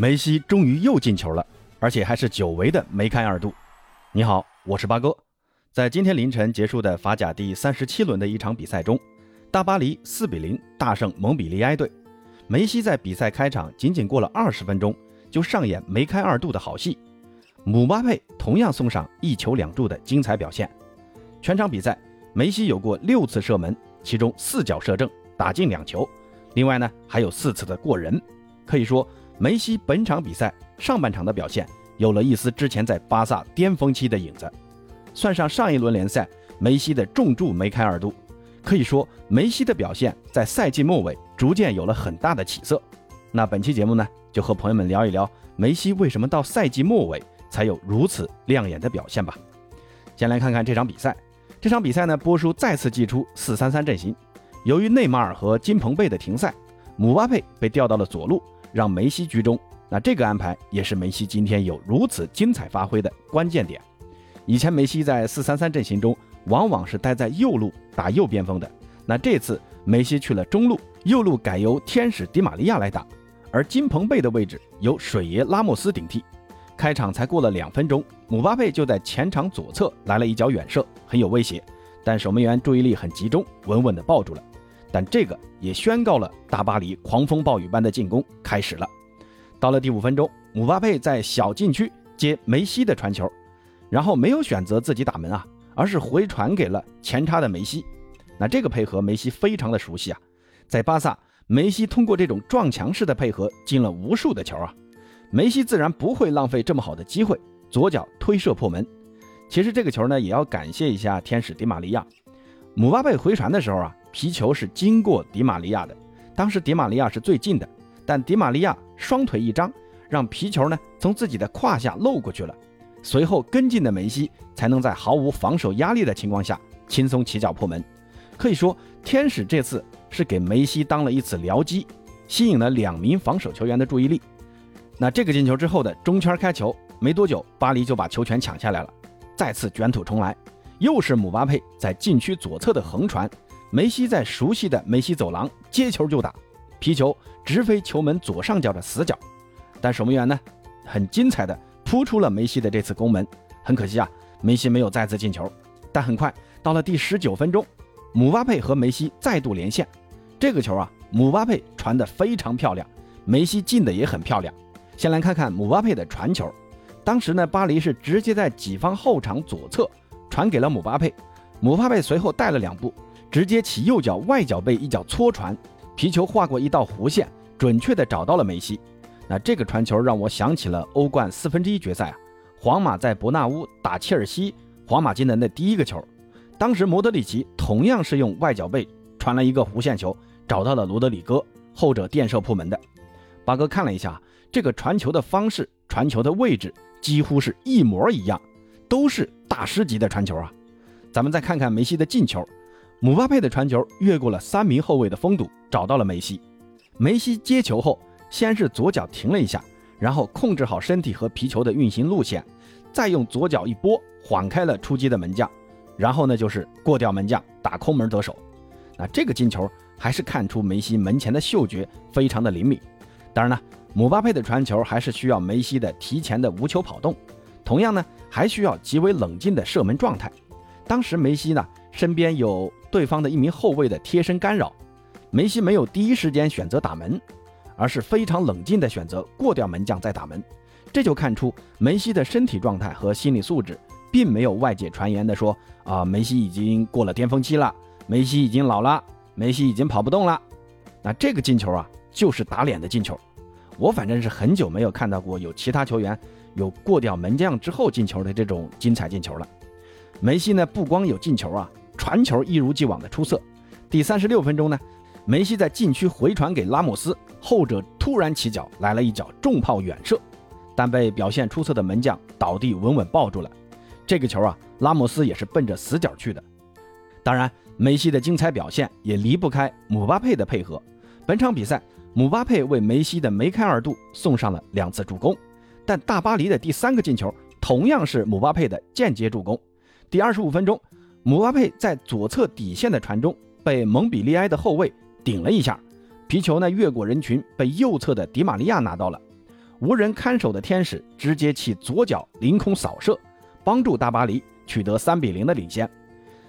梅西终于又进球了，而且还是久违的梅开二度。你好，我是八哥。在今天凌晨结束的法甲第三十七轮的一场比赛中，大巴黎四比零大胜蒙彼利埃队。梅西在比赛开场仅仅过了二十分钟，就上演梅开二度的好戏。姆巴佩同样送上一球两助的精彩表现。全场比赛，梅西有过六次射门，其中四脚射正，打进两球。另外呢，还有四次的过人，可以说。梅西本场比赛上半场的表现有了一丝之前在巴萨巅峰期的影子，算上上一轮联赛梅西的重注梅开二度，可以说梅西的表现在赛季末尾逐渐有了很大的起色。那本期节目呢，就和朋友们聊一聊梅西为什么到赛季末尾才有如此亮眼的表现吧。先来看看这场比赛，这场比赛呢，波叔再次祭出四三三阵型，由于内马尔和金彭贝的停赛，姆巴佩被调到了左路。让梅西居中，那这个安排也是梅西今天有如此精彩发挥的关键点。以前梅西在四三三阵型中，往往是待在右路打右边锋的，那这次梅西去了中路，右路改由天使迪玛利亚来打，而金彭贝的位置由水爷拉莫斯顶替。开场才过了两分钟，姆巴佩就在前场左侧来了一脚远射，很有威胁，但守门员注意力很集中，稳稳地抱住了。但这个也宣告了大巴黎狂风暴雨般的进攻开始了。到了第五分钟，姆巴佩在小禁区接梅西的传球，然后没有选择自己打门啊，而是回传给了前插的梅西。那这个配合梅西非常的熟悉啊，在巴萨，梅西通过这种撞墙式的配合进了无数的球啊，梅西自然不会浪费这么好的机会，左脚推射破门。其实这个球呢，也要感谢一下天使迪玛利亚，姆巴佩回传的时候啊。皮球是经过迪玛利亚的，当时迪玛利亚是最近的，但迪玛利亚双腿一张，让皮球呢从自己的胯下漏过去了。随后跟进的梅西才能在毫无防守压力的情况下轻松起脚破门。可以说，天使这次是给梅西当了一次僚机，吸引了两名防守球员的注意力。那这个进球之后的中圈开球，没多久巴黎就把球权抢下来了，再次卷土重来，又是姆巴佩在禁区左侧的横传。梅西在熟悉的梅西走廊接球就打，皮球直飞球门左上角的死角，但守门员呢，很精彩的扑出了梅西的这次攻门。很可惜啊，梅西没有再次进球。但很快到了第十九分钟，姆巴佩和梅西再度连线，这个球啊，姆巴佩传的非常漂亮，梅西进的也很漂亮。先来看看姆巴佩的传球，当时呢，巴黎是直接在己方后场左侧传给了姆巴佩，姆巴佩随后带了两步。直接起右脚外脚背一脚搓传，皮球划过一道弧线，准确的找到了梅西。那这个传球让我想起了欧冠四分之一决赛啊，皇马在伯纳乌打切尔西，皇马进的第一个球，当时莫德里奇同样是用外脚背传了一个弧线球，找到了罗德里戈，后者垫射破门的。八哥看了一下这个传球的方式，传球的位置几乎是一模一样，都是大师级的传球啊。咱们再看看梅西的进球。姆巴佩的传球越过了三名后卫的封堵，找到了梅西。梅西接球后，先是左脚停了一下，然后控制好身体和皮球的运行路线，再用左脚一拨，晃开了出击的门将，然后呢就是过掉门将，打空门得手。那这个进球还是看出梅西门前的嗅觉非常的灵敏。当然了，姆巴佩的传球还是需要梅西的提前的无球跑动，同样呢还需要极为冷静的射门状态。当时梅西呢身边有。对方的一名后卫的贴身干扰，梅西没有第一时间选择打门，而是非常冷静的选择过掉门将再打门，这就看出梅西的身体状态和心理素质，并没有外界传言的说啊梅西已经过了巅峰期了，梅西已经老了，梅西已经跑不动了。那这个进球啊，就是打脸的进球。我反正是很久没有看到过有其他球员有过掉门将之后进球的这种精彩进球了。梅西呢，不光有进球啊。传球一如既往的出色。第三十六分钟呢，梅西在禁区回传给拉莫斯，后者突然起脚来了一脚重炮远射，但被表现出色的门将倒地稳稳抱住了。这个球啊，拉莫斯也是奔着死角去的。当然，梅西的精彩表现也离不开姆巴佩的配合。本场比赛，姆巴佩为梅西的梅开二度送上了两次助攻，但大巴黎的第三个进球同样是姆巴佩的间接助攻。第二十五分钟。姆巴佩在左侧底线的传中被蒙彼利埃的后卫顶了一下，皮球呢越过人群被右侧的迪玛利亚拿到了。无人看守的天使直接起左脚凌空扫射，帮助大巴黎取得三比零的领先。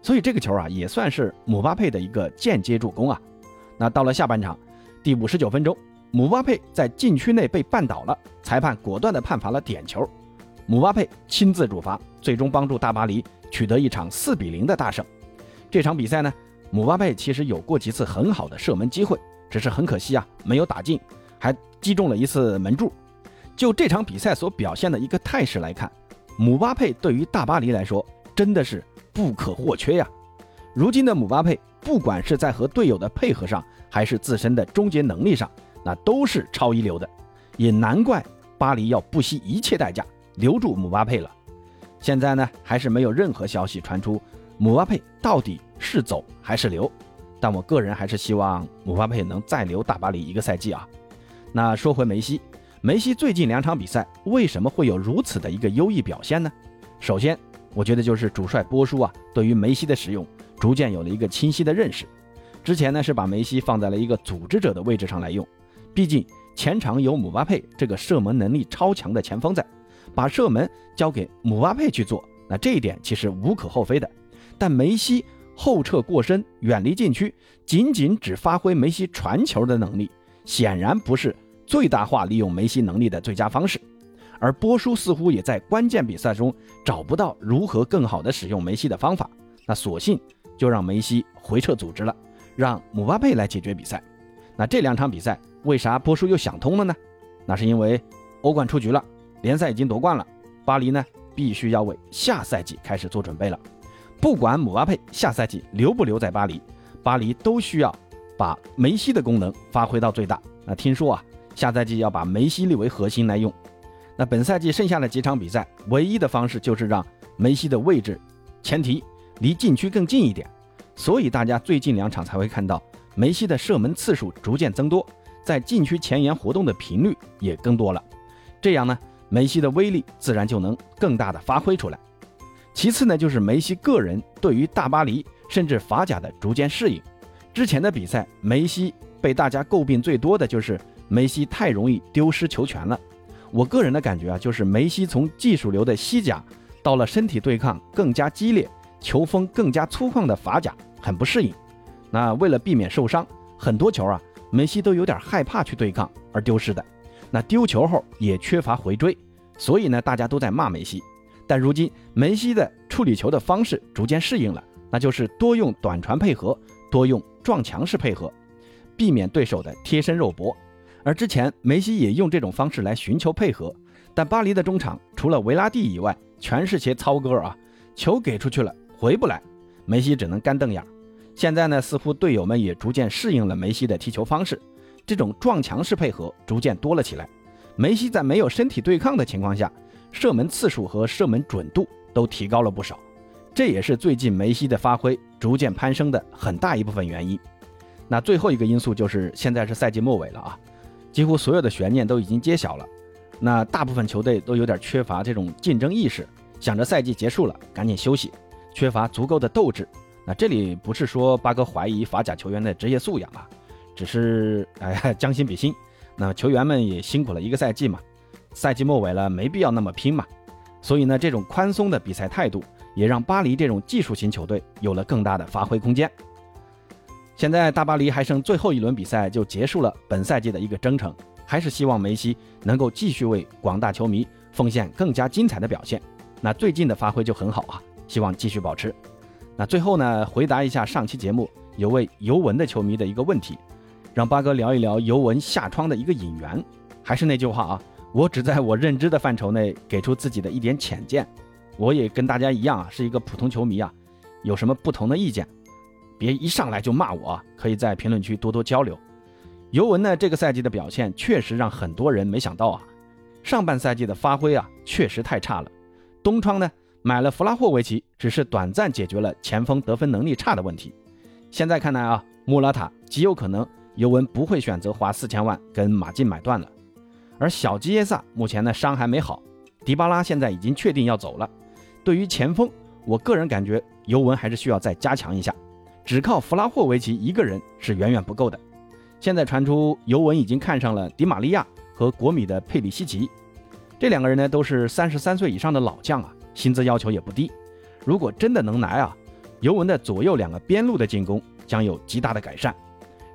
所以这个球啊，也算是姆巴佩的一个间接助攻啊。那到了下半场第五十九分钟，姆巴佩在禁区内被绊倒了，裁判果断地判罚了点球，姆巴佩亲自主罚，最终帮助大巴黎取得一场四比零的大胜。这场比赛呢，姆巴佩其实有过几次很好的射门机会，只是很可惜啊，没有打进，还击中了一次门柱。就这场比赛所表现的一个态势来看，姆巴佩对于大巴黎来说真的是不可或缺呀。如今的姆巴佩，不管是在和队友的配合上，还是自身的终结能力上，那都是超一流的。也难怪巴黎要不惜一切代价留住姆巴佩了。现在呢，还是没有任何消息传出姆巴佩到底是走还是留。但我个人还是希望姆巴佩能再留大巴黎一个赛季啊。那说回梅西。梅西最近两场比赛为什么会有如此的一个优异表现呢？首先，我觉得就是主帅波叔啊，对于梅西的使用逐渐有了一个清晰的认识。之前呢是把梅西放在了一个组织者的位置上来用，毕竟前场有姆巴佩这个射门能力超强的前锋在，把射门交给姆巴佩去做，那这一点其实无可厚非的。但梅西后撤过深，远离禁区，仅仅只发挥梅西传球的能力，显然不是。最大化利用梅西能力的最佳方式，而波叔似乎也在关键比赛中找不到如何更好的使用梅西的方法，那索性就让梅西回撤组织了，让姆巴佩来解决比赛。那这两场比赛为啥波叔又想通了呢？那是因为欧冠出局了，联赛已经夺冠了，巴黎呢必须要为下赛季开始做准备了。不管姆巴佩下赛季留不留在巴黎，巴黎都需要把梅西的功能发挥到最大。那听说啊。下赛季要把梅西立为核心来用，那本赛季剩下的几场比赛，唯一的方式就是让梅西的位置前提离禁区更近一点，所以大家最近两场才会看到梅西的射门次数逐渐增多，在禁区前沿活动的频率也更多了，这样呢，梅西的威力自然就能更大的发挥出来。其次呢，就是梅西个人对于大巴黎甚至法甲的逐渐适应，之前的比赛梅西被大家诟病最多的就是。梅西太容易丢失球权了。我个人的感觉啊，就是梅西从技术流的西甲到了身体对抗更加激烈、球风更加粗犷的法甲，很不适应。那为了避免受伤，很多球啊，梅西都有点害怕去对抗而丢失的。那丢球后也缺乏回追，所以呢，大家都在骂梅西。但如今梅西的处理球的方式逐渐适应了，那就是多用短传配合，多用撞墙式配合，避免对手的贴身肉搏。而之前梅西也用这种方式来寻求配合，但巴黎的中场除了维拉蒂以外，全是些糙哥啊，球给出去了回不来，梅西只能干瞪眼。现在呢，似乎队友们也逐渐适应了梅西的踢球方式，这种撞墙式配合逐渐多了起来。梅西在没有身体对抗的情况下，射门次数和射门准度都提高了不少，这也是最近梅西的发挥逐渐攀升的很大一部分原因。那最后一个因素就是现在是赛季末尾了啊。几乎所有的悬念都已经揭晓了，那大部分球队都有点缺乏这种竞争意识，想着赛季结束了赶紧休息，缺乏足够的斗志。那这里不是说八哥怀疑法甲球员的职业素养啊，只是哎 将心比心，那球员们也辛苦了一个赛季嘛，赛季末尾了没必要那么拼嘛，所以呢这种宽松的比赛态度也让巴黎这种技术型球队有了更大的发挥空间。现在大巴黎还剩最后一轮比赛就结束了本赛季的一个征程，还是希望梅西能够继续为广大球迷奉献更加精彩的表现。那最近的发挥就很好啊，希望继续保持。那最后呢，回答一下上期节目有位尤文的球迷的一个问题，让八哥聊一聊尤文下窗的一个引援。还是那句话啊，我只在我认知的范畴内给出自己的一点浅见，我也跟大家一样啊，是一个普通球迷啊，有什么不同的意见？别一上来就骂我啊，可以在评论区多多交流。尤文呢，这个赛季的表现确实让很多人没想到啊。上半赛季的发挥啊，确实太差了。东窗呢买了弗拉霍维奇，只是短暂解决了前锋得分能力差的问题。现在看来啊，穆拉塔极有可能尤文不会选择花四千万跟马竞买断了。而小基耶萨目前呢伤还没好，迪巴拉现在已经确定要走了。对于前锋，我个人感觉尤文还是需要再加强一下。只靠弗拉霍维奇一个人是远远不够的。现在传出尤文已经看上了迪马利亚和国米的佩里西奇。这两个人呢都是三十三岁以上的老将啊，薪资要求也不低。如果真的能来啊，尤文的左右两个边路的进攻将有极大的改善。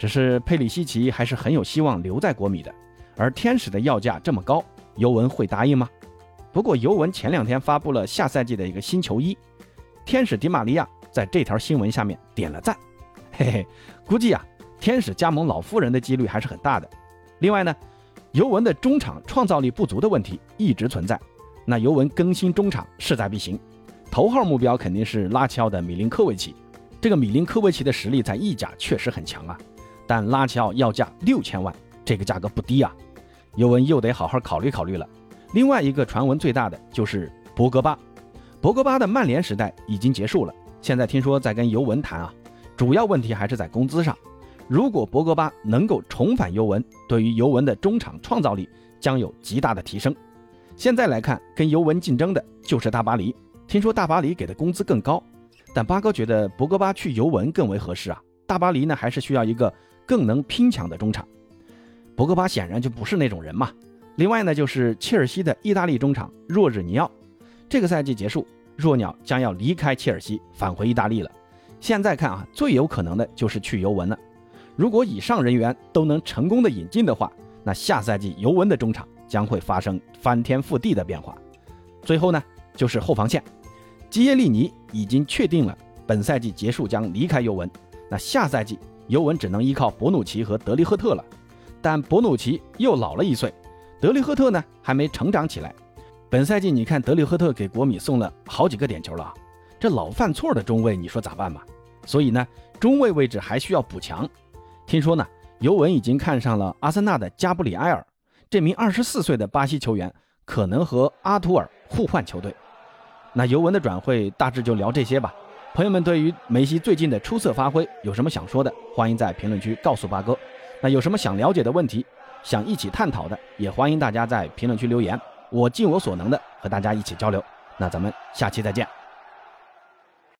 只是佩里西奇还是很有希望留在国米的，而天使的要价这么高，尤文会答应吗？不过尤文前两天发布了下赛季的一个新球衣，天使迪玛利亚在这条新闻下面点了赞，嘿嘿，估计啊，天使加盟老夫人的几率还是很大的。另外呢。尤文的中场创造力不足的问题一直存在，那尤文更新中场势在必行。头号目标肯定是拉齐奥的米林科维奇，这个米林科维奇的实力在意甲确实很强啊，但拉齐奥要价六千万，这个价格不低啊，尤文又得好好考虑考虑了。另外一个传闻最大的就是博格巴，博格巴的曼联时代已经结束了，现在听说在跟尤文谈啊，主要问题还是在工资上。如果博格巴能够重返尤文，对于尤文的中场创造力将有极大的提升。现在来看，跟尤文竞争的就是大巴黎。听说大巴黎给的工资更高，但八哥觉得博格巴去尤文更为合适啊。大巴黎呢，还是需要一个更能拼抢的中场。博格巴显然就不是那种人嘛。另外呢，就是切尔西的意大利中场若日尼奥，这个赛季结束，若鸟将要离开切尔西，返回意大利了。现在看啊，最有可能的就是去尤文了。如果以上人员都能成功的引进的话，那下赛季尤文的中场将会发生翻天覆地的变化。最后呢，就是后防线，基耶利尼已经确定了本赛季结束将离开尤文，那下赛季尤文只能依靠博努奇和德利赫特了。但博努奇又老了一岁，德利赫特呢还没成长起来。本赛季你看德利赫特给国米送了好几个点球了，这老犯错的中卫你说咋办吧？所以呢，中卫位置还需要补强。听说呢，尤文已经看上了阿森纳的加布里埃尔，这名二十四岁的巴西球员可能和阿图尔互换球队。那尤文的转会大致就聊这些吧。朋友们对于梅西最近的出色发挥有什么想说的，欢迎在评论区告诉八哥。那有什么想了解的问题，想一起探讨的，也欢迎大家在评论区留言，我尽我所能的和大家一起交流。那咱们下期再见。